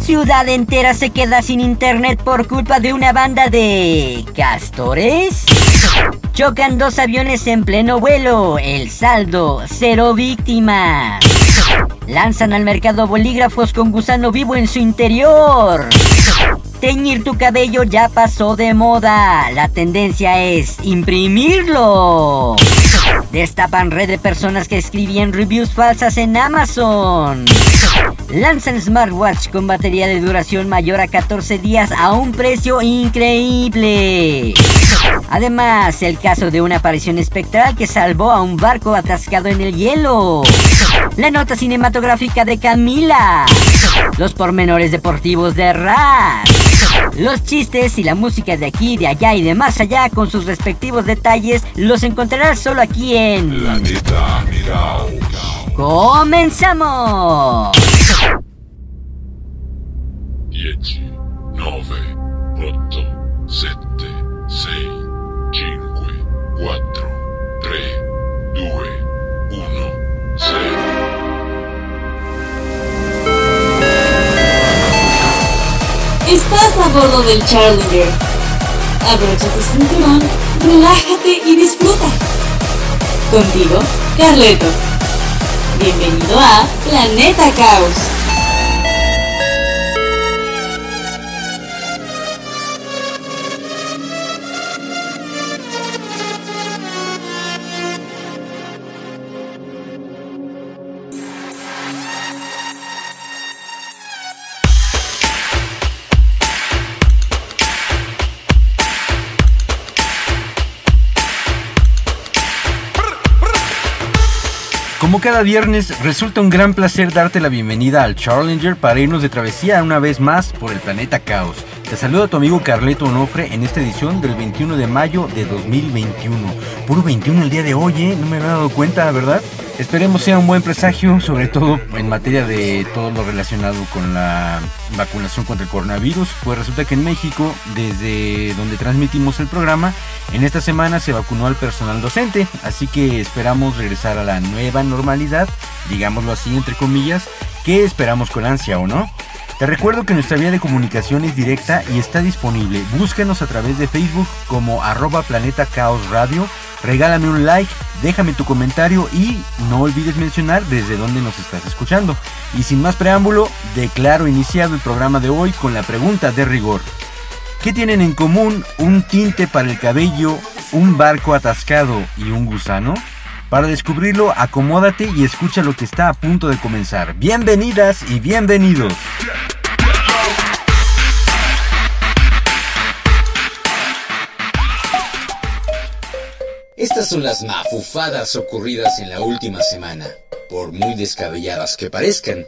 Ciudad entera se queda sin internet por culpa de una banda de... castores. Chocan dos aviones en pleno vuelo. El saldo, cero víctimas. Lanzan al mercado bolígrafos con gusano vivo en su interior. Teñir tu cabello ya pasó de moda. La tendencia es imprimirlo. Destapan red de personas que escribían reviews falsas en Amazon. Lanzan smartwatch con batería de duración mayor a 14 días a un precio increíble. Además, el caso de una aparición espectral que salvó a un barco atascado en el hielo. La nota cinematográfica de Camila. Los pormenores deportivos de Raz. Los chistes y la música de aquí, de allá y de más allá con sus respectivos detalles los encontrarás solo aquí en... Planeta Caos. ¡Comenzamos! 10, 9, 8, 7, 6, bordo del Challenger. Abrocha tu cinturón, relájate y disfruta. Contigo, Carleto. Bienvenido a Planeta Caos. Cada viernes, resulta un gran placer darte la bienvenida al Challenger para irnos de travesía una vez más por el planeta Caos. Te saluda tu amigo Carleto Onofre en esta edición del 21 de mayo de 2021. Puro 21 el día de hoy, ¿eh? No me había dado cuenta, ¿verdad? Esperemos sea un buen presagio, sobre todo en materia de todo lo relacionado con la vacunación contra el coronavirus. Pues resulta que en México, desde donde transmitimos el programa, en esta semana se vacunó al personal docente, así que esperamos regresar a la nueva normalidad, digámoslo así entre comillas, que esperamos con ansia o no. Te recuerdo que nuestra vía de comunicación es directa y está disponible. Búscanos a través de Facebook como arroba Planeta Caos Radio. Regálame un like, déjame tu comentario y no olvides mencionar desde dónde nos estás escuchando. Y sin más preámbulo, declaro iniciado el programa de hoy con la pregunta de rigor. ¿Qué tienen en común un tinte para el cabello, un barco atascado y un gusano? Para descubrirlo, acomódate y escucha lo que está a punto de comenzar. Bienvenidas y bienvenidos. Estas son las mafufadas ocurridas en la última semana, por muy descabelladas que parezcan.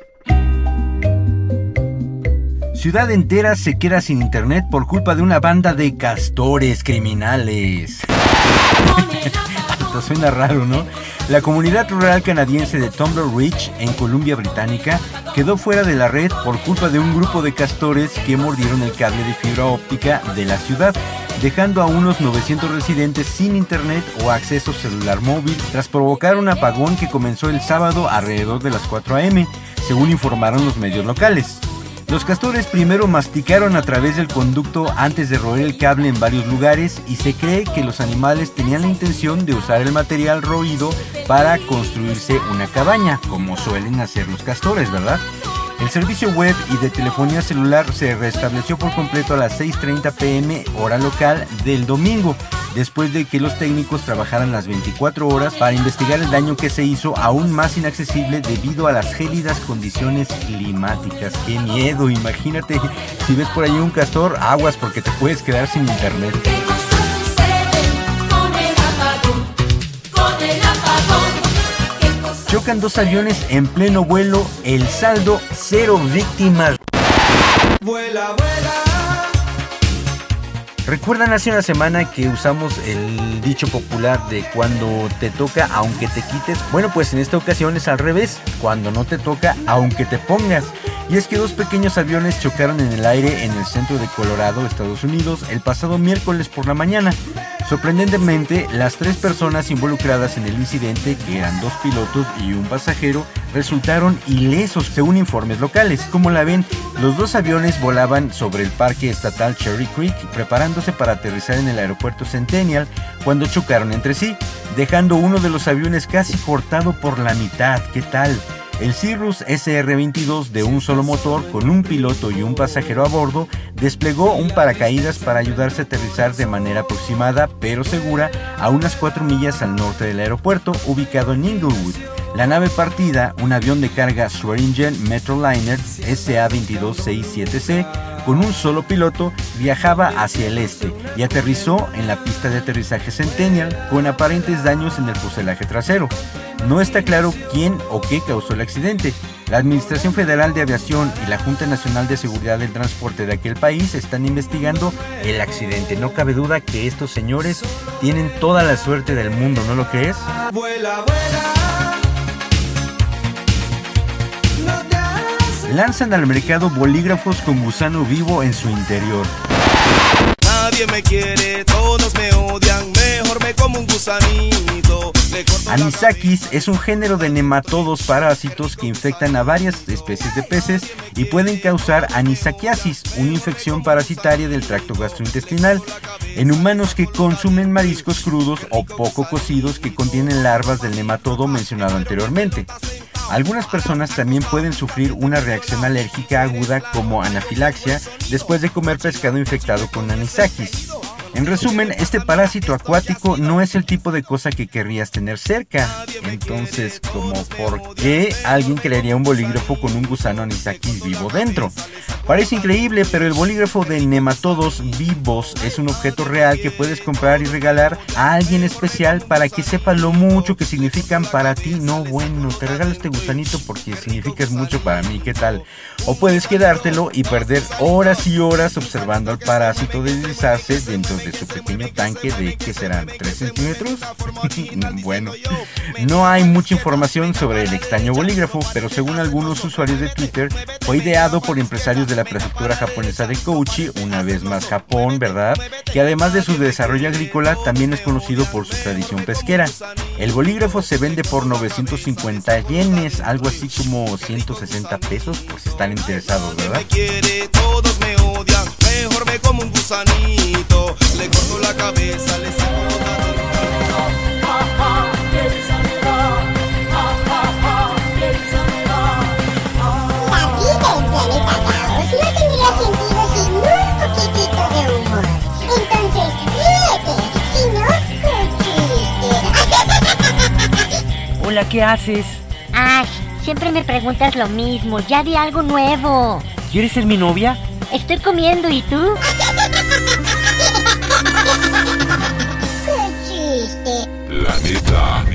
Ciudad entera se queda sin internet por culpa de una banda de castores criminales. Suena raro, ¿no? La comunidad rural canadiense de Tumbler Ridge, en Columbia Británica, quedó fuera de la red por culpa de un grupo de castores que mordieron el cable de fibra óptica de la ciudad, dejando a unos 900 residentes sin internet o acceso celular móvil tras provocar un apagón que comenzó el sábado alrededor de las 4 a.m., según informaron los medios locales. Los castores primero masticaron a través del conducto antes de roer el cable en varios lugares y se cree que los animales tenían la intención de usar el material roído para construirse una cabaña, como suelen hacer los castores, ¿verdad? El servicio web y de telefonía celular se restableció por completo a las 6.30 pm hora local del domingo, después de que los técnicos trabajaran las 24 horas para investigar el daño que se hizo aún más inaccesible debido a las gélidas condiciones climáticas. ¡Qué miedo! Imagínate, si ves por ahí un castor, aguas porque te puedes quedar sin internet. Chocan dos aviones en pleno vuelo, el saldo cero víctimas. Vuela, vuela, ¿Recuerdan hace una semana que usamos el dicho popular de cuando te toca aunque te quites? Bueno, pues en esta ocasión es al revés, cuando no te toca aunque te pongas. Y es que dos pequeños aviones chocaron en el aire en el centro de Colorado, Estados Unidos, el pasado miércoles por la mañana. Sorprendentemente, las tres personas involucradas en el incidente, que eran dos pilotos y un pasajero, resultaron ilesos según informes locales. Como la ven, los dos aviones volaban sobre el parque estatal Cherry Creek preparándose para aterrizar en el aeropuerto Centennial cuando chocaron entre sí, dejando uno de los aviones casi cortado por la mitad. ¿Qué tal? El Cirrus SR-22 de un solo motor con un piloto y un pasajero a bordo desplegó un paracaídas para ayudarse a aterrizar de manera aproximada pero segura a unas 4 millas al norte del aeropuerto ubicado en Inglewood. La nave partida, un avión de carga Swearingen Metroliner SA-2267C, con un solo piloto, viajaba hacia el este y aterrizó en la pista de aterrizaje Centennial con aparentes daños en el fuselaje trasero. No está claro quién o qué causó el accidente. La Administración Federal de Aviación y la Junta Nacional de Seguridad del Transporte de aquel país están investigando el accidente. No cabe duda que estos señores tienen toda la suerte del mundo, ¿no lo crees? Lanzan al mercado bolígrafos con gusano vivo en su interior. Nadie me quiere, todos me odian, mejor me como un gusanito. Anisakis es un género de nematodos parásitos que infectan a varias especies de peces y pueden causar anisakiasis, una infección parasitaria del tracto gastrointestinal, en humanos que consumen mariscos crudos o poco cocidos que contienen larvas del nematodo mencionado anteriormente. Algunas personas también pueden sufrir una reacción alérgica aguda como anafilaxia después de comer pescado infectado con anisakis. En resumen, este parásito acuático no es el tipo de cosa que querrías tener cerca. Entonces, como por qué alguien crearía un bolígrafo con un gusano anisakis vivo dentro? Parece increíble, pero el bolígrafo de nematodos vivos es un objeto real que puedes comprar y regalar a alguien especial para que sepa lo mucho que significan para ti. No, bueno, te regalo este gusanito porque significas mucho para mí, ¿qué tal? O puedes quedártelo y perder horas y horas observando al parásito deslizarse dentro de su pequeño tanque de, ¿qué serán? ¿3 centímetros? bueno, no hay mucha información sobre el extraño bolígrafo, pero según algunos usuarios de Twitter, fue ideado por empresarios de la prefectura japonesa de Kochi, una vez más Japón, ¿verdad? Que además de su desarrollo agrícola, también es conocido por su tradición pesquera. El bolígrafo se vende por 950 yenes, algo así como 160 pesos, por si están interesados, ¿verdad? mejor me como un gusanito, cabeza, le saco La vida en Planeta Caos no tendría sentido sin un poquitito de humor. Entonces, ríete, si no, qué chiste. Hola, ¿qué haces? Ay, siempre me preguntas lo mismo. Ya di algo nuevo. ¿Quieres ser mi novia? Estoy comiendo, ¿y tú?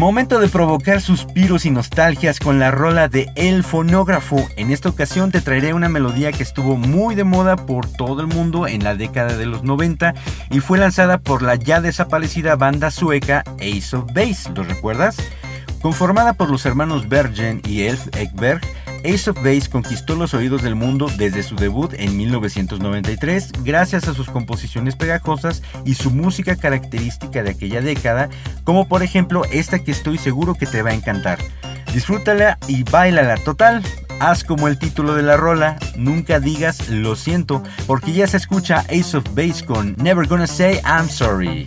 Momento de provocar suspiros y nostalgias con la rola de El Fonógrafo. En esta ocasión te traeré una melodía que estuvo muy de moda por todo el mundo en la década de los 90 y fue lanzada por la ya desaparecida banda sueca Ace of Base. ¿Lo recuerdas? Conformada por los hermanos Bergen y Elf Ekberg, Ace of Base conquistó los oídos del mundo desde su debut en 1993 gracias a sus composiciones pegajosas y su música característica de aquella década, como por ejemplo esta que estoy seguro que te va a encantar. Disfrútala y bailala total. Haz como el título de la rola, nunca digas lo siento, porque ya se escucha Ace of Base con Never Gonna Say I'm Sorry.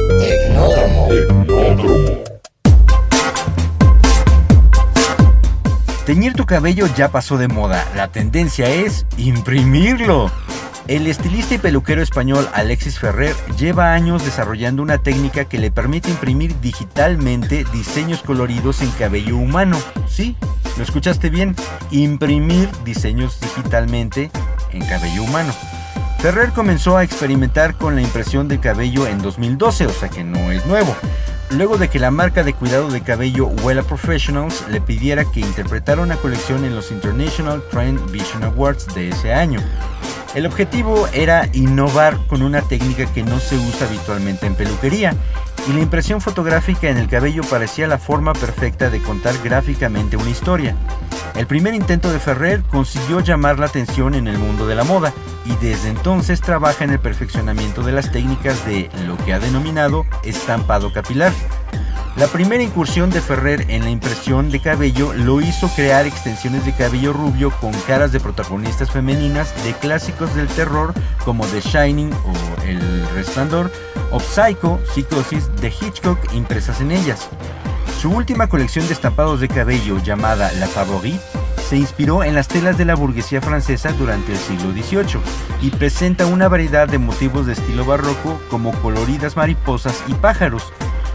Teñir tu cabello ya pasó de moda, la tendencia es imprimirlo. El estilista y peluquero español Alexis Ferrer lleva años desarrollando una técnica que le permite imprimir digitalmente diseños coloridos en cabello humano. Sí, lo escuchaste bien, imprimir diseños digitalmente en cabello humano. Ferrer comenzó a experimentar con la impresión de cabello en 2012, o sea que no es nuevo luego de que la marca de cuidado de cabello Wella Professionals le pidiera que interpretara una colección en los International Trend Vision Awards de ese año. El objetivo era innovar con una técnica que no se usa habitualmente en peluquería, y la impresión fotográfica en el cabello parecía la forma perfecta de contar gráficamente una historia. El primer intento de Ferrer consiguió llamar la atención en el mundo de la moda y desde entonces trabaja en el perfeccionamiento de las técnicas de lo que ha denominado estampado capilar. La primera incursión de Ferrer en la impresión de cabello lo hizo crear extensiones de cabello rubio con caras de protagonistas femeninas de clásicos del terror como The Shining o El Resplandor o Psycho, Psicosis de Hitchcock impresas en ellas. Su última colección de estampados de cabello llamada La Favorite se inspiró en las telas de la burguesía francesa durante el siglo XVIII y presenta una variedad de motivos de estilo barroco como coloridas mariposas y pájaros,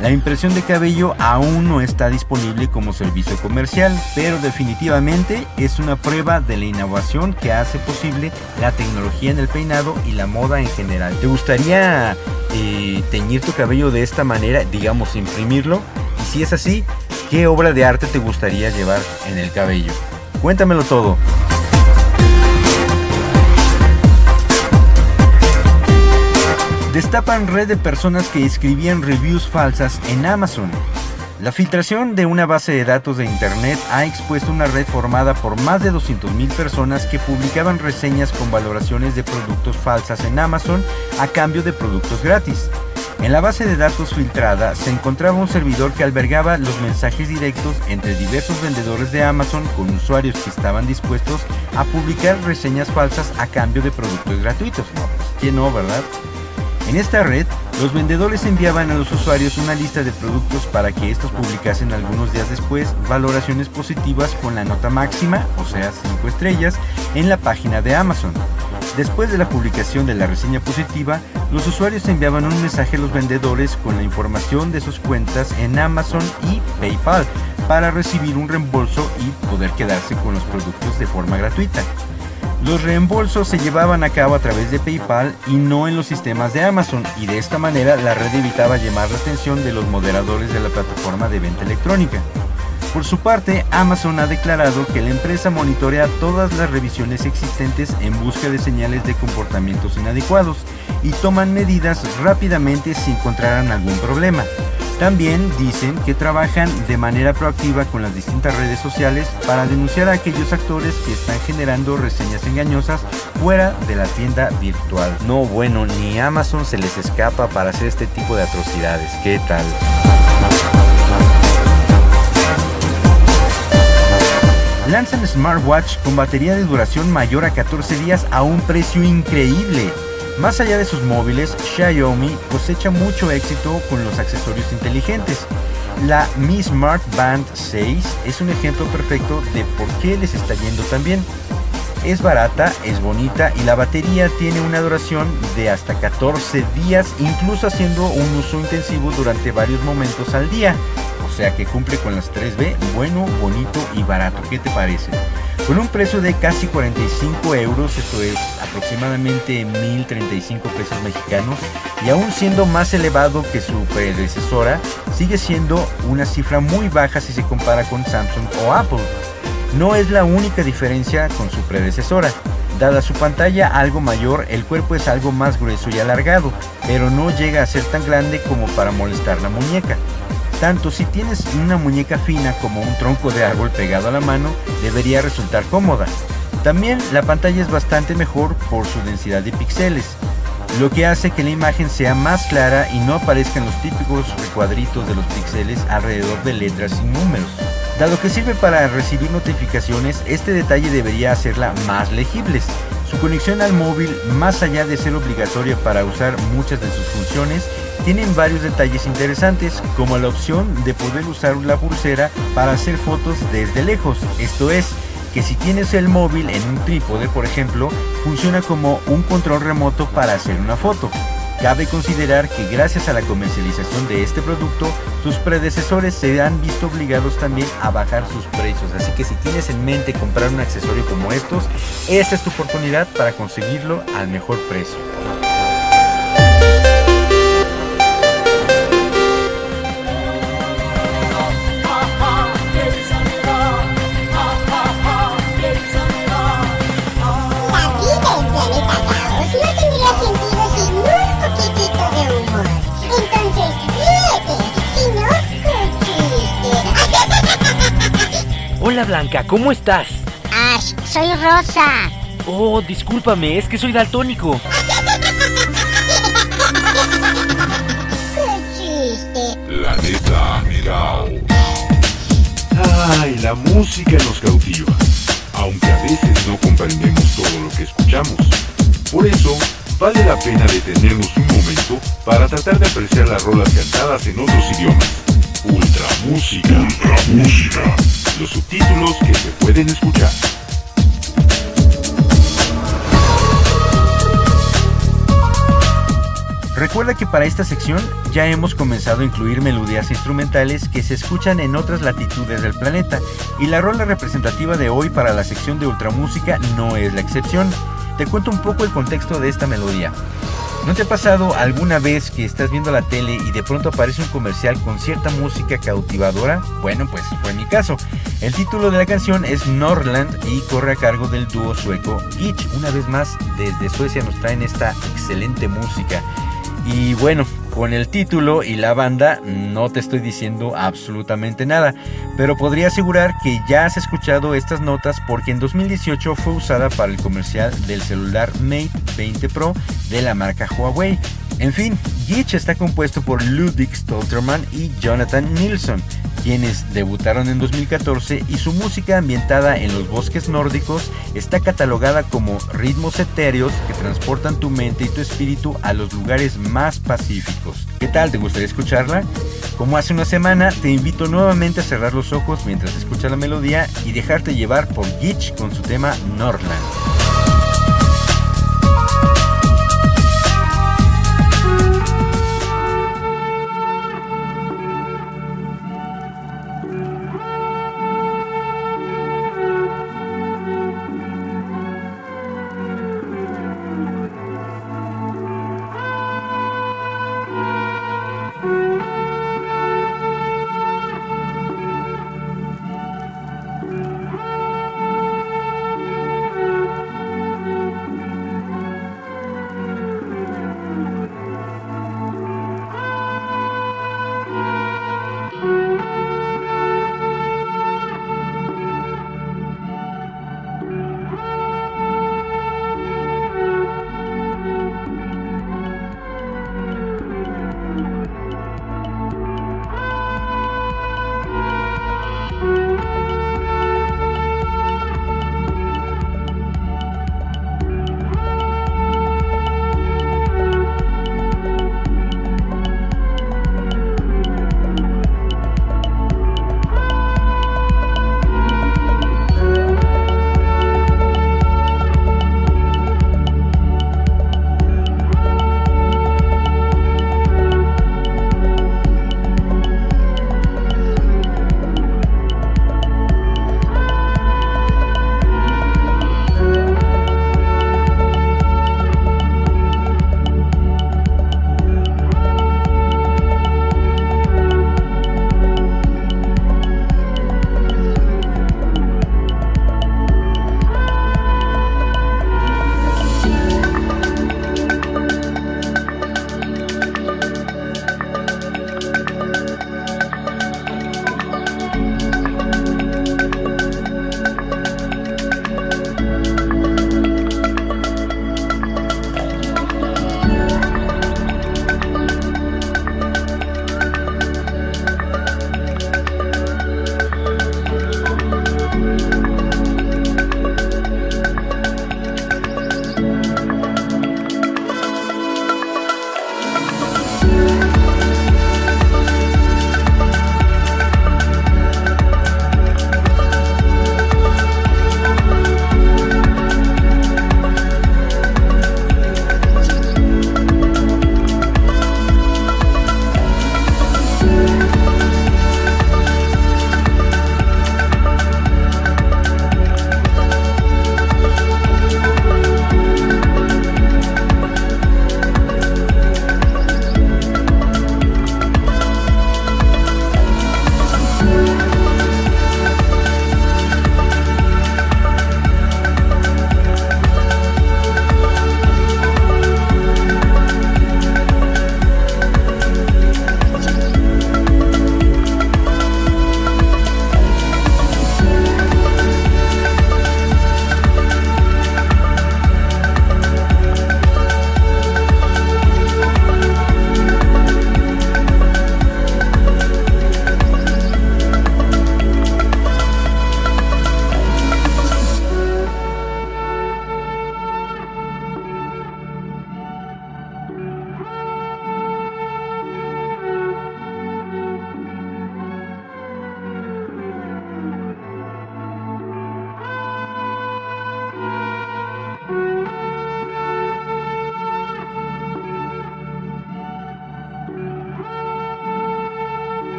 la impresión de cabello aún no está disponible como servicio comercial, pero definitivamente es una prueba de la innovación que hace posible la tecnología en el peinado y la moda en general. ¿Te gustaría eh, teñir tu cabello de esta manera, digamos, imprimirlo? Y si es así, ¿qué obra de arte te gustaría llevar en el cabello? Cuéntamelo todo. Destapan red de personas que escribían reviews falsas en Amazon. La filtración de una base de datos de Internet ha expuesto una red formada por más de 200.000 personas que publicaban reseñas con valoraciones de productos falsas en Amazon a cambio de productos gratis. En la base de datos filtrada se encontraba un servidor que albergaba los mensajes directos entre diversos vendedores de Amazon con usuarios que estaban dispuestos a publicar reseñas falsas a cambio de productos gratuitos. ¿quién no, verdad? En esta red, los vendedores enviaban a los usuarios una lista de productos para que estos publicasen algunos días después valoraciones positivas con la nota máxima, o sea 5 estrellas, en la página de Amazon. Después de la publicación de la reseña positiva, los usuarios enviaban un mensaje a los vendedores con la información de sus cuentas en Amazon y PayPal para recibir un reembolso y poder quedarse con los productos de forma gratuita. Los reembolsos se llevaban a cabo a través de PayPal y no en los sistemas de Amazon y de esta manera la red evitaba llamar la atención de los moderadores de la plataforma de venta electrónica. Por su parte, Amazon ha declarado que la empresa monitorea todas las revisiones existentes en busca de señales de comportamientos inadecuados y toman medidas rápidamente si encontraran algún problema. También dicen que trabajan de manera proactiva con las distintas redes sociales para denunciar a aquellos actores que están generando reseñas engañosas fuera de la tienda virtual. No, bueno, ni Amazon se les escapa para hacer este tipo de atrocidades. ¿Qué tal? Lanzan smartwatch con batería de duración mayor a 14 días a un precio increíble. Más allá de sus móviles, Xiaomi cosecha mucho éxito con los accesorios inteligentes. La Mi Smart Band 6 es un ejemplo perfecto de por qué les está yendo tan bien. Es barata, es bonita y la batería tiene una duración de hasta 14 días, incluso haciendo un uso intensivo durante varios momentos al día. O sea que cumple con las 3B, bueno, bonito y barato. ¿Qué te parece? Con un precio de casi 45 euros, esto es aproximadamente 1035 pesos mexicanos, y aún siendo más elevado que su predecesora, sigue siendo una cifra muy baja si se compara con Samsung o Apple. No es la única diferencia con su predecesora. Dada su pantalla algo mayor, el cuerpo es algo más grueso y alargado, pero no llega a ser tan grande como para molestar la muñeca. Tanto si tienes una muñeca fina como un tronco de árbol pegado a la mano, debería resultar cómoda. También la pantalla es bastante mejor por su densidad de píxeles, lo que hace que la imagen sea más clara y no aparezcan los típicos recuadritos de los píxeles alrededor de letras y números. Dado que sirve para recibir notificaciones, este detalle debería hacerla más legibles. Su conexión al móvil, más allá de ser obligatoria para usar muchas de sus funciones, tienen varios detalles interesantes, como la opción de poder usar la pulsera para hacer fotos desde lejos. Esto es, que si tienes el móvil en un trípode, por ejemplo, funciona como un control remoto para hacer una foto. Cabe considerar que gracias a la comercialización de este producto, sus predecesores se han visto obligados también a bajar sus precios. Así que si tienes en mente comprar un accesorio como estos, esta es tu oportunidad para conseguirlo al mejor precio. Hola Blanca, ¿cómo estás? Ash, soy Rosa. Oh, discúlpame, es que soy daltónico. La neta. Ay, la música nos cautiva, aunque a veces no comprendemos todo lo que escuchamos. Por eso, vale la pena detenernos un momento para tratar de apreciar las rolas cantadas en otros idiomas. Ultra música. Música. Los subtítulos que se pueden escuchar. Recuerda que para esta sección ya hemos comenzado a incluir melodías instrumentales que se escuchan en otras latitudes del planeta y la rola representativa de hoy para la sección de ultramúsica no es la excepción. Te cuento un poco el contexto de esta melodía. ¿No te ha pasado alguna vez que estás viendo la tele y de pronto aparece un comercial con cierta música cautivadora? Bueno, pues fue mi caso. El título de la canción es Norland y corre a cargo del dúo sueco Gitch. Una vez más, desde Suecia nos traen esta excelente música. Y bueno, con el título y la banda no te estoy diciendo absolutamente nada, pero podría asegurar que ya has escuchado estas notas porque en 2018 fue usada para el comercial del celular Mate 20 Pro de la marca Huawei. En fin, Gitch está compuesto por Ludwig Stolterman y Jonathan Nilsson, quienes debutaron en 2014 y su música ambientada en los bosques nórdicos está catalogada como ritmos etéreos que transportan tu mente y tu espíritu a los lugares más pacíficos. ¿Qué tal? ¿Te gustaría escucharla? Como hace una semana, te invito nuevamente a cerrar los ojos mientras escuchas la melodía y dejarte llevar por Gitch con su tema Norland.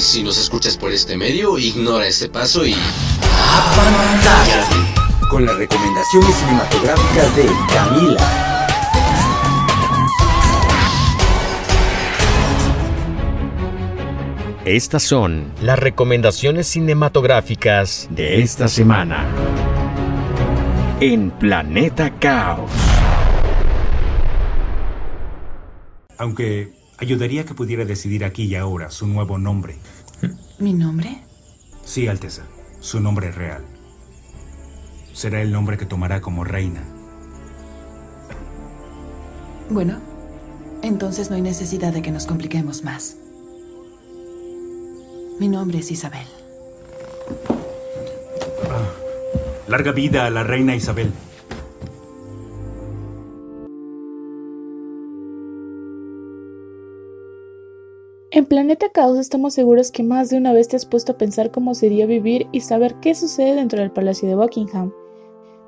si nos escuchas por este medio, ignora este paso y... ¡Apantállate! Con las recomendaciones cinematográficas de Camila. Estas son las recomendaciones cinematográficas de esta semana. En Planeta Caos. Aunque ayudaría que pudiera decidir aquí y ahora su nuevo nombre. ¿Mi nombre? Sí, Alteza, su nombre real. Será el nombre que tomará como reina. Bueno, entonces no hay necesidad de que nos compliquemos más. Mi nombre es Isabel. Larga vida a la reina Isabel. En Planeta Caos estamos seguros que más de una vez te has puesto a pensar cómo sería vivir y saber qué sucede dentro del Palacio de Buckingham.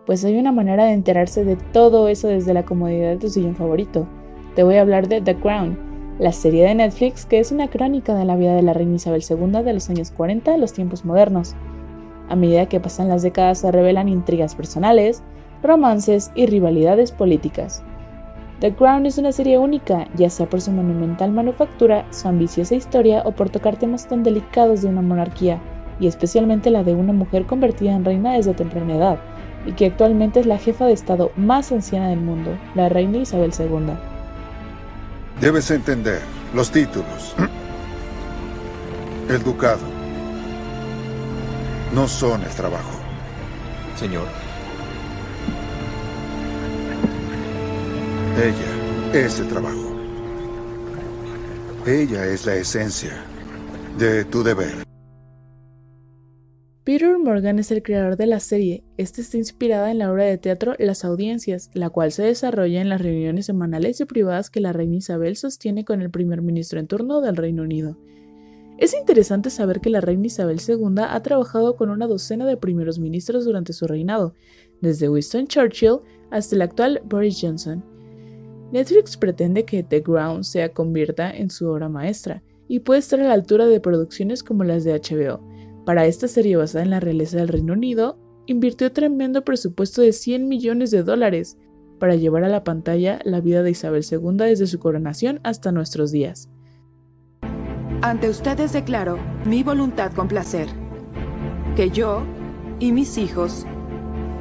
Pues hay una manera de enterarse de todo eso desde la comodidad de tu sillón favorito. Te voy a hablar de The Crown, la serie de Netflix que es una crónica de la vida de la reina Isabel II de los años 40 a los tiempos modernos. A medida que pasan las décadas se revelan intrigas personales, romances y rivalidades políticas. The Crown es una serie única, ya sea por su monumental manufactura, su ambiciosa historia o por tocar temas tan delicados de una monarquía, y especialmente la de una mujer convertida en reina desde temprana edad, y que actualmente es la jefa de Estado más anciana del mundo, la reina Isabel II. Debes entender los títulos. El ducado. No son el trabajo. Señor. Ella es el trabajo. Ella es la esencia de tu deber. Peter Morgan es el creador de la serie. Esta está inspirada en la obra de teatro Las Audiencias, la cual se desarrolla en las reuniones semanales y privadas que la reina Isabel sostiene con el primer ministro en turno del Reino Unido. Es interesante saber que la reina Isabel II ha trabajado con una docena de primeros ministros durante su reinado, desde Winston Churchill hasta el actual Boris Johnson. Netflix pretende que The Crown se convierta en su obra maestra y puede estar a la altura de producciones como las de HBO. Para esta serie basada en la realeza del Reino Unido, invirtió tremendo presupuesto de 100 millones de dólares para llevar a la pantalla la vida de Isabel II desde su coronación hasta nuestros días. Ante ustedes declaro mi voluntad con placer, que yo y mis hijos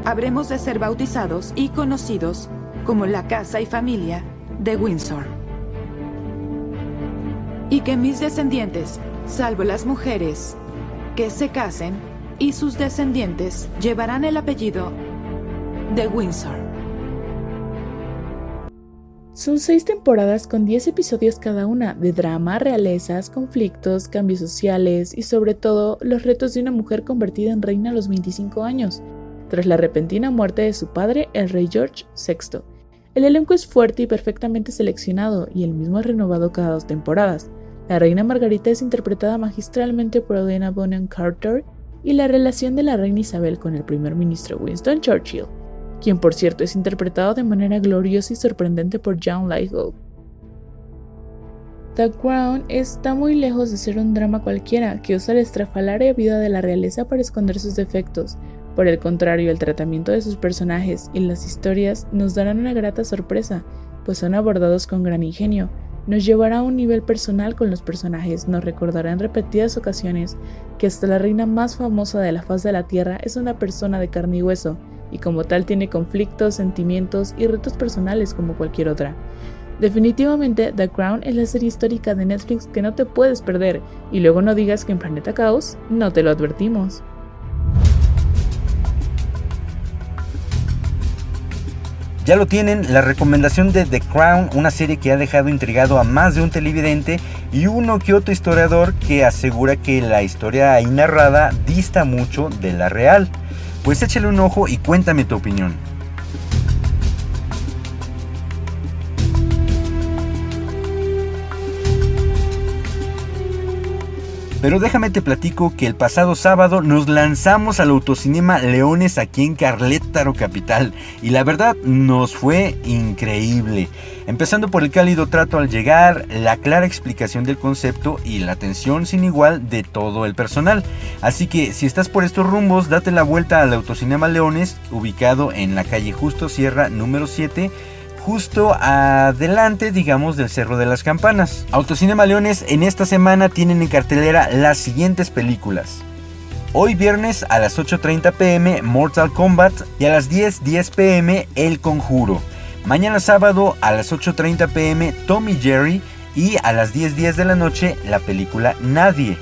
habremos de ser bautizados y conocidos como la casa y familia de Windsor. Y que mis descendientes, salvo las mujeres, que se casen y sus descendientes llevarán el apellido de Windsor. Son seis temporadas con 10 episodios cada una de drama, realezas, conflictos, cambios sociales y sobre todo los retos de una mujer convertida en reina a los 25 años, tras la repentina muerte de su padre, el rey George VI. El elenco es fuerte y perfectamente seleccionado y el mismo es renovado cada dos temporadas. La reina Margarita es interpretada magistralmente por Elena Bonham Carter y la relación de la reina Isabel con el primer ministro Winston Churchill, quien por cierto es interpretado de manera gloriosa y sorprendente por John Lithgow. The Crown está muy lejos de ser un drama cualquiera que usa la estrafalaria vida de la realeza para esconder sus defectos. Por el contrario, el tratamiento de sus personajes y las historias nos darán una grata sorpresa, pues son abordados con gran ingenio, nos llevará a un nivel personal con los personajes, nos recordará en repetidas ocasiones que hasta la reina más famosa de la faz de la Tierra es una persona de carne y hueso, y como tal tiene conflictos, sentimientos y retos personales como cualquier otra. Definitivamente, The Crown es la serie histórica de Netflix que no te puedes perder, y luego no digas que en Planeta Caos no te lo advertimos. Ya lo tienen, la recomendación de The Crown, una serie que ha dejado intrigado a más de un televidente y uno que otro historiador que asegura que la historia ahí narrada dista mucho de la real. Pues échale un ojo y cuéntame tu opinión. Pero déjame te platico que el pasado sábado nos lanzamos al autocinema Leones aquí en Carlétaro Capital y la verdad nos fue increíble. Empezando por el cálido trato al llegar, la clara explicación del concepto y la atención sin igual de todo el personal. Así que si estás por estos rumbos, date la vuelta al autocinema Leones, ubicado en la calle Justo Sierra número 7 justo adelante, digamos, del Cerro de las Campanas. Autocinema Leones en esta semana tienen en cartelera las siguientes películas. Hoy viernes a las 8.30 pm Mortal Kombat y a las 10.10 pm El Conjuro. Mañana sábado a las 8.30 pm Tommy Jerry y a las 10.10 de la noche la película Nadie.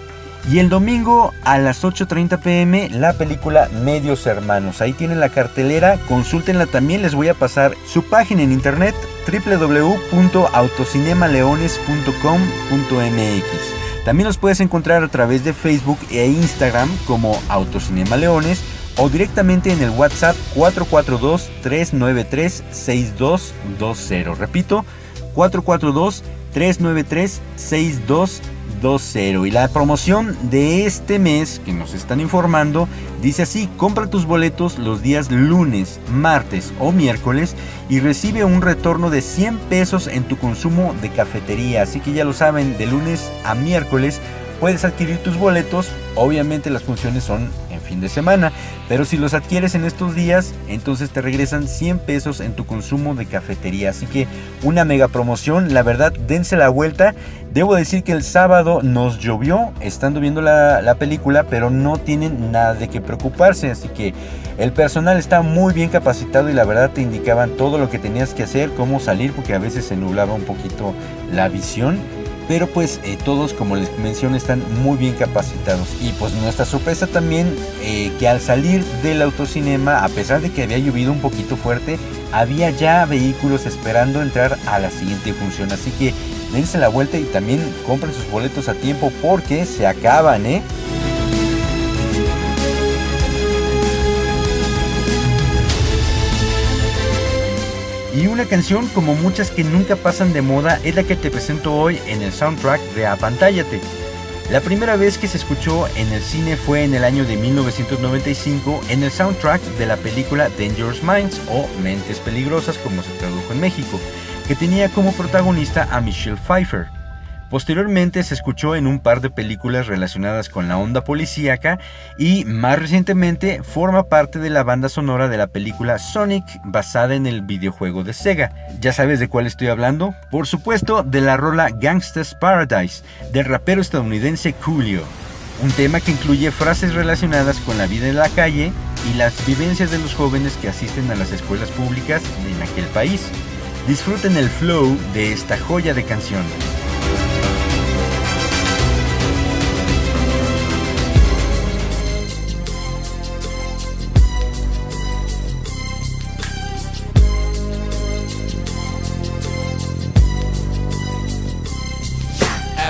Y el domingo a las 8.30 pm la película Medios Hermanos. Ahí tienen la cartelera, consúltenla también, les voy a pasar su página en internet www.autocinemaleones.com.mx. También los puedes encontrar a través de Facebook e Instagram como Autocinema Leones o directamente en el WhatsApp 442-393-6220. Repito, 442-393-6220. 2.0 y la promoción de este mes que nos están informando dice así, compra tus boletos los días lunes, martes o miércoles y recibe un retorno de 100 pesos en tu consumo de cafetería, así que ya lo saben, de lunes a miércoles puedes adquirir tus boletos, obviamente las funciones son fin de semana. Pero si los adquieres en estos días, entonces te regresan 100 pesos en tu consumo de cafetería. Así que una mega promoción, la verdad, dense la vuelta. Debo decir que el sábado nos llovió estando viendo la, la película, pero no tienen nada de qué preocuparse. Así que el personal está muy bien capacitado y la verdad te indicaban todo lo que tenías que hacer, cómo salir, porque a veces se nublaba un poquito la visión pero pues eh, todos como les mencioné están muy bien capacitados. Y pues nuestra sorpresa también eh, que al salir del autocinema a pesar de que había llovido un poquito fuerte había ya vehículos esperando entrar a la siguiente función. Así que dense la vuelta y también compren sus boletos a tiempo porque se acaban eh una canción como muchas que nunca pasan de moda es la que te presento hoy en el soundtrack de Apantállate. La primera vez que se escuchó en el cine fue en el año de 1995 en el soundtrack de la película Dangerous Minds o Mentes Peligrosas como se tradujo en México, que tenía como protagonista a Michelle Pfeiffer. Posteriormente se escuchó en un par de películas relacionadas con la onda policíaca y más recientemente forma parte de la banda sonora de la película Sonic basada en el videojuego de Sega. ¿Ya sabes de cuál estoy hablando? Por supuesto de la rola Gangsta's Paradise del rapero estadounidense Coolio. Un tema que incluye frases relacionadas con la vida en la calle y las vivencias de los jóvenes que asisten a las escuelas públicas en aquel país. Disfruten el flow de esta joya de canción.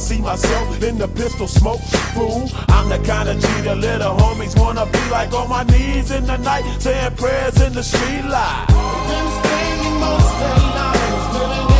See myself in the pistol smoke. Fool, I'm the kind of G the little homies wanna be like on my knees in the night, saying prayers in the street light. Been most in the gangster's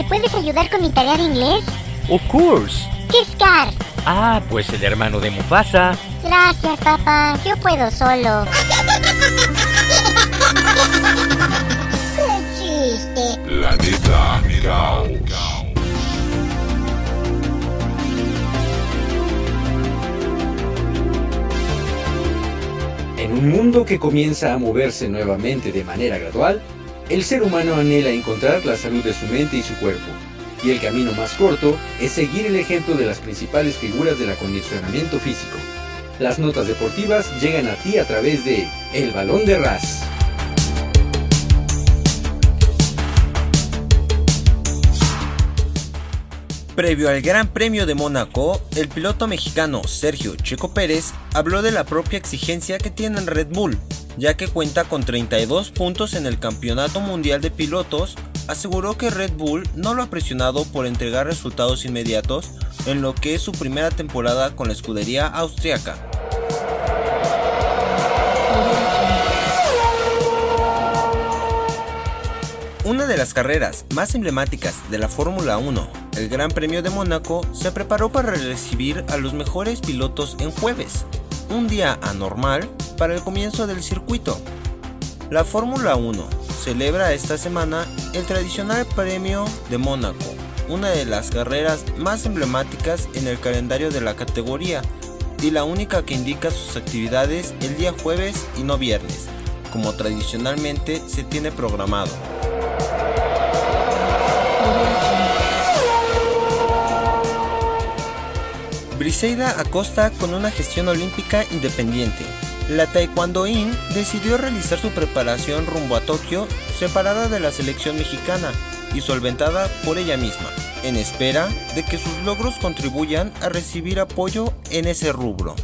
¿Me puedes ayudar con mi tarea de inglés? Of course. ¿Qué es Scar? Ah, pues el hermano de Mufasa. Gracias, papá. Yo puedo solo. Qué chiste. Planeta Caos. En un mundo que comienza a moverse nuevamente de manera gradual, el ser humano anhela encontrar la salud de su mente y su cuerpo. Y el camino más corto es seguir el ejemplo de las principales figuras del acondicionamiento físico. Las notas deportivas llegan a ti a través de El Balón de Ras. Previo al Gran Premio de Mónaco, el piloto mexicano Sergio Checo Pérez habló de la propia exigencia que tiene Red Bull, ya que cuenta con 32 puntos en el Campeonato Mundial de Pilotos, aseguró que Red Bull no lo ha presionado por entregar resultados inmediatos en lo que es su primera temporada con la escudería austriaca. Una de las carreras más emblemáticas de la Fórmula 1, el Gran Premio de Mónaco, se preparó para recibir a los mejores pilotos en jueves, un día anormal para el comienzo del circuito. La Fórmula 1 celebra esta semana el tradicional Premio de Mónaco, una de las carreras más emblemáticas en el calendario de la categoría y la única que indica sus actividades el día jueves y no viernes, como tradicionalmente se tiene programado. Briseida Acosta con una gestión olímpica independiente. La taekwondoín decidió realizar su preparación rumbo a Tokio separada de la selección mexicana, y solventada por ella misma, en espera de que sus logros contribuyan a recibir apoyo en ese rubro.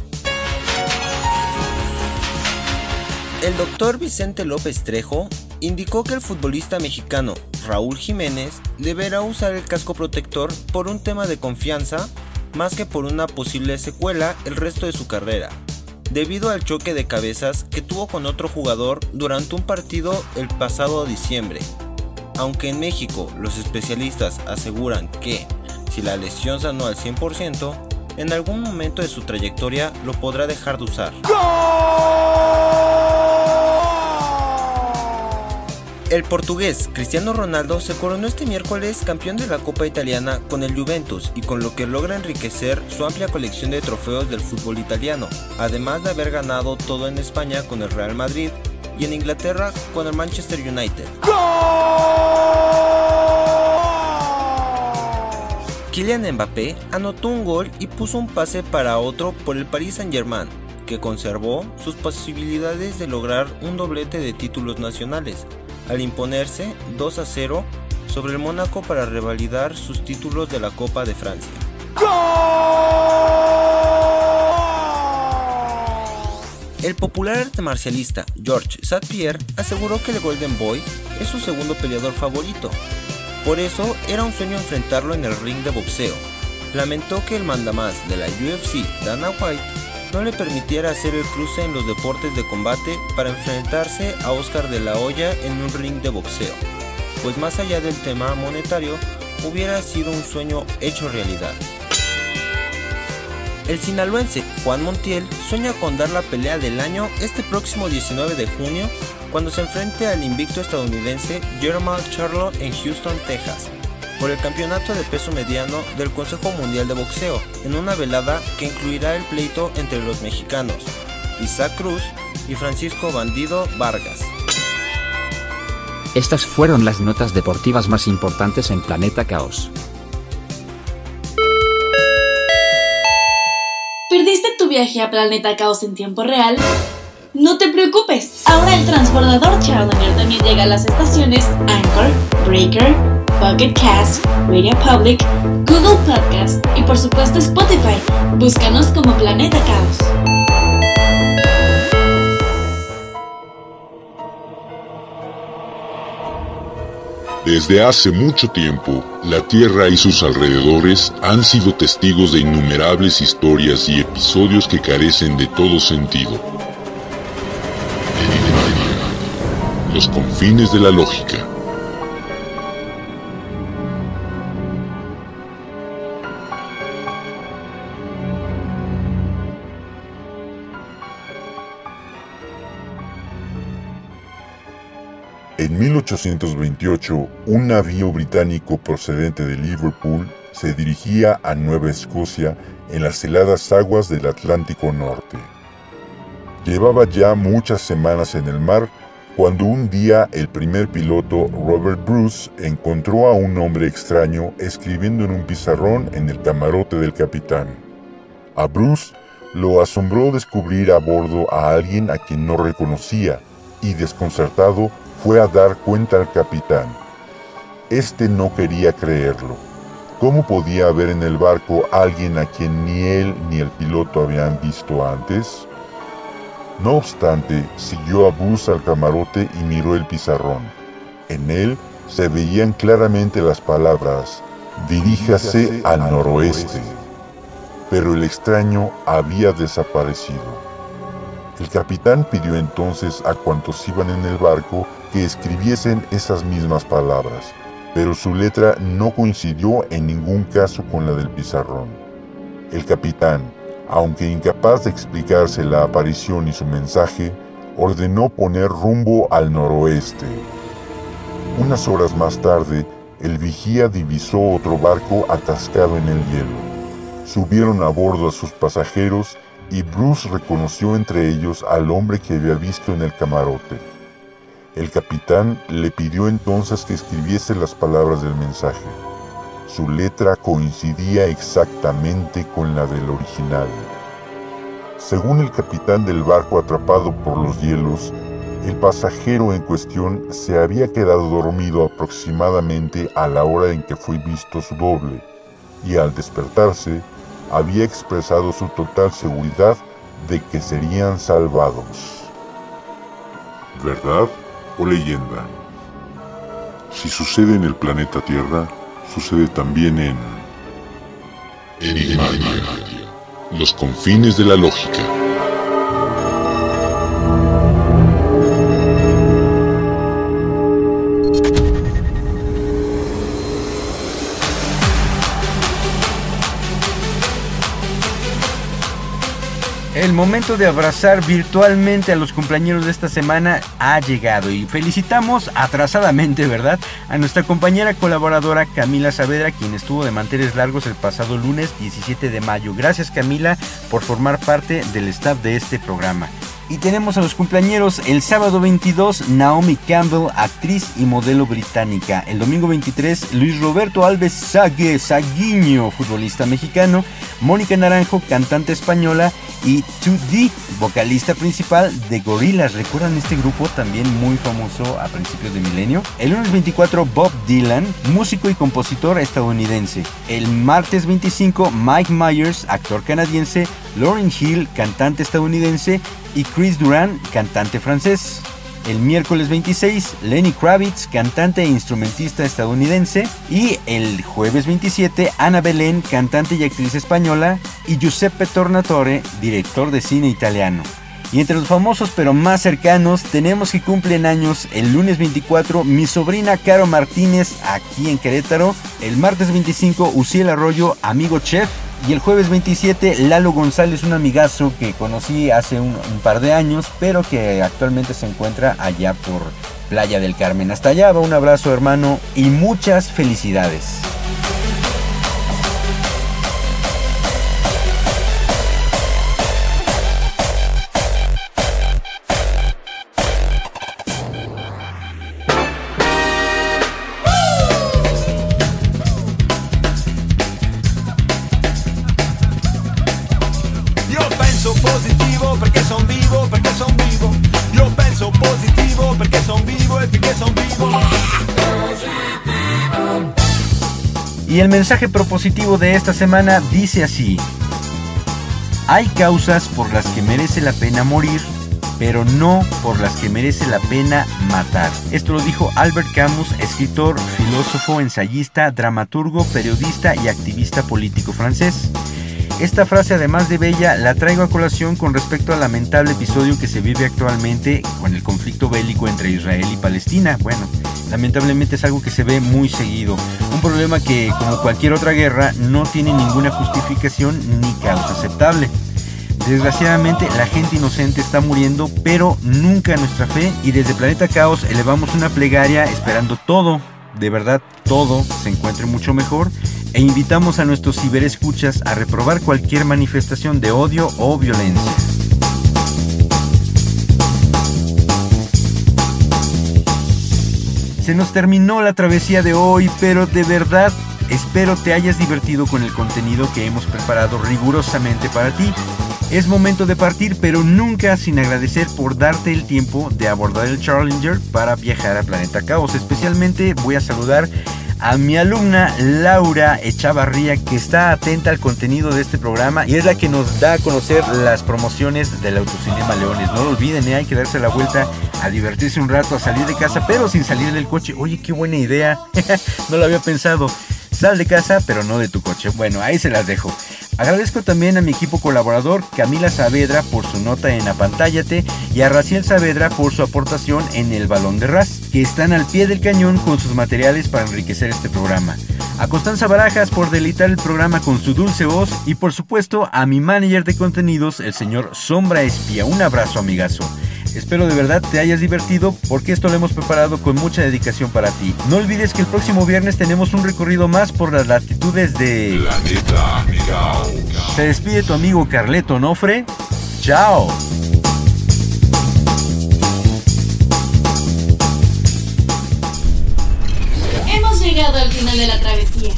El doctor Vicente López Trejo indicó que el futbolista mexicano Raúl Jiménez deberá usar el casco protector por un tema de confianza más que por una posible secuela el resto de su carrera, debido al choque de cabezas que tuvo con otro jugador durante un partido el pasado diciembre. Aunque en México los especialistas aseguran que, si la lesión sanó al 100%, en algún momento de su trayectoria lo podrá dejar de usar. El portugués Cristiano Ronaldo se coronó este miércoles campeón de la Copa Italiana con el Juventus y con lo que logra enriquecer su amplia colección de trofeos del fútbol italiano, además de haber ganado todo en España con el Real Madrid y en Inglaterra con el Manchester United. Kylian Mbappé anotó un gol y puso un pase para otro por el Paris Saint-Germain, que conservó sus posibilidades de lograr un doblete de títulos nacionales, al imponerse 2 a 0 sobre el Mónaco para revalidar sus títulos de la Copa de Francia. El popular arte marcialista George St-Pierre aseguró que el Golden Boy es su segundo peleador favorito. Por eso era un sueño enfrentarlo en el ring de boxeo. Lamentó que el mandamás de la UFC, Dana White, no le permitiera hacer el cruce en los deportes de combate para enfrentarse a Oscar de la Hoya en un ring de boxeo, pues más allá del tema monetario, hubiera sido un sueño hecho realidad. El sinaloense Juan Montiel sueña con dar la pelea del año este próximo 19 de junio cuando se enfrente al invicto estadounidense Jermall Charlo en Houston, Texas, por el campeonato de peso mediano del Consejo Mundial de Boxeo, en una velada que incluirá el pleito entre los mexicanos Isaac Cruz y Francisco Bandido Vargas. Estas fueron las notas deportivas más importantes en Planeta Caos. ¿Perdiste tu viaje a Planeta Caos en tiempo real? No te preocupes, ahora el transbordador Challenger también llega a las estaciones Anchor, Breaker, Pocket Cast, Radio Public, Google Podcast y por supuesto Spotify. Búscanos como Planeta Caos. Desde hace mucho tiempo, la Tierra y sus alrededores han sido testigos de innumerables historias y episodios que carecen de todo sentido. Los confines de la lógica. En 1828, un navío británico procedente de Liverpool se dirigía a Nueva Escocia en las heladas aguas del Atlántico Norte. Llevaba ya muchas semanas en el mar cuando un día el primer piloto Robert Bruce encontró a un hombre extraño escribiendo en un pizarrón en el camarote del capitán. A Bruce lo asombró descubrir a bordo a alguien a quien no reconocía y desconcertado fue a dar cuenta al capitán. Este no quería creerlo. ¿Cómo podía haber en el barco alguien a quien ni él ni el piloto habían visto antes? No obstante, siguió a Bruce al camarote y miró el pizarrón. En él se veían claramente las palabras, diríjase al noroeste. Pero el extraño había desaparecido. El capitán pidió entonces a cuantos iban en el barco que escribiesen esas mismas palabras, pero su letra no coincidió en ningún caso con la del pizarrón. El capitán, aunque incapaz de explicarse la aparición y su mensaje, ordenó poner rumbo al noroeste. Unas horas más tarde, el vigía divisó otro barco atascado en el hielo. Subieron a bordo a sus pasajeros y Bruce reconoció entre ellos al hombre que había visto en el camarote. El capitán le pidió entonces que escribiese las palabras del mensaje. Su letra coincidía exactamente con la del original. Según el capitán del barco atrapado por los hielos, El pasajero en cuestión se había quedado dormido aproximadamente a la hora en que fue visto su doble y al despertarse había expresado su total seguridad de que serían salvados. ¿Verdad o leyenda? Si sucede en el planeta Tierra, sucede también en... Enigmatia, los confines de la lógica. El momento de abrazar virtualmente a los compañeros de esta semana ha llegado y felicitamos atrasadamente, ¿verdad? A nuestra compañera colaboradora Camila Saavedra, quien estuvo de manteles largos el pasado lunes 17 de mayo. Gracias Camila por formar parte del staff de este programa. Y tenemos a los cumpleaños el sábado 22, Naomi Campbell, actriz y modelo británica. El domingo 23, Luis Roberto Alves Sague, Saguiño, futbolista mexicano. Mónica Naranjo, cantante española. Y 2D, vocalista principal de Gorillaz. ¿Recuerdan este grupo también muy famoso a principios de milenio? El lunes 24, Bob Dylan, músico y compositor estadounidense. El martes 25, Mike Myers, actor canadiense. Lauryn Hill, cantante estadounidense y Chris Duran, cantante francés. El miércoles 26, Lenny Kravitz, cantante e instrumentista estadounidense. Y el jueves 27, Ana Belén, cantante y actriz española. Y Giuseppe Tornatore, director de cine italiano. Y entre los famosos pero más cercanos tenemos que cumplen años el lunes 24 mi sobrina Caro Martínez aquí en Querétaro, el martes 25 Uciel Arroyo, amigo chef, y el jueves 27, Lalo González, un amigazo que conocí hace un, un, par de años, pero que actualmente se encuentra allá por Playa del Carmen. Hasta allá va un abrazo hermano y muchas felicidades. Y el mensaje propositivo de esta semana dice así. Hay causas por las que merece la pena morir, pero no por las que merece la pena matar. Esto lo dijo Albert Camus, escritor, filósofo, ensayista, dramaturgo, periodista y activista político francés. Esta frase, además de bella, la traigo a colación con respecto al lamentable episodio que se vive actualmente con el conflicto bélico entre Israel y Palestina. Bueno, lamentablemente es algo que se ve muy seguido. Un problema que, como cualquier otra guerra, no tiene ninguna justificación ni causa aceptable. Desgraciadamente la gente inocente está muriendo, pero nunca nuestra fe y desde Planeta Caos elevamos una plegaria esperando todo, de verdad todo, se encuentre mucho mejor e invitamos a nuestros ciberescuchas a reprobar cualquier manifestación de odio o violencia. Se nos terminó la travesía de hoy, pero de verdad espero te hayas divertido con el contenido que hemos preparado rigurosamente para ti. Es momento de partir, pero nunca sin agradecer por darte el tiempo de abordar el Challenger para viajar a Planeta Caos. Especialmente voy a saludar a mi alumna Laura Echavarría que está atenta al contenido de este programa y es la que nos da a conocer las promociones del Autocinema Leones. No lo olviden, ¿eh? hay que darse la vuelta a divertirse un rato, a salir de casa, pero sin salir del coche. Oye, qué buena idea. no lo había pensado. Sal de casa, pero no de tu coche. Bueno, ahí se las dejo. Agradezco también a mi equipo colaborador Camila Saavedra por su nota en Apantállate y a Raciel Saavedra por su aportación en El Balón de Ras, que están al pie del cañón con sus materiales para enriquecer este programa. A Constanza Barajas por delitar el programa con su dulce voz y por supuesto a mi manager de contenidos, el señor Sombra Espía. Un abrazo amigazo. Espero de verdad te hayas divertido porque esto lo hemos preparado con mucha dedicación para ti. No olvides que el próximo viernes tenemos un recorrido más por las latitudes de... Planeta Caos. Se despide tu amigo Carleto Nofre. Chao. Hemos llegado al final de la travesía.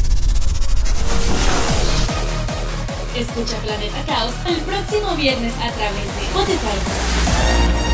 Escucha Planeta Caos el próximo viernes a través de Spotify.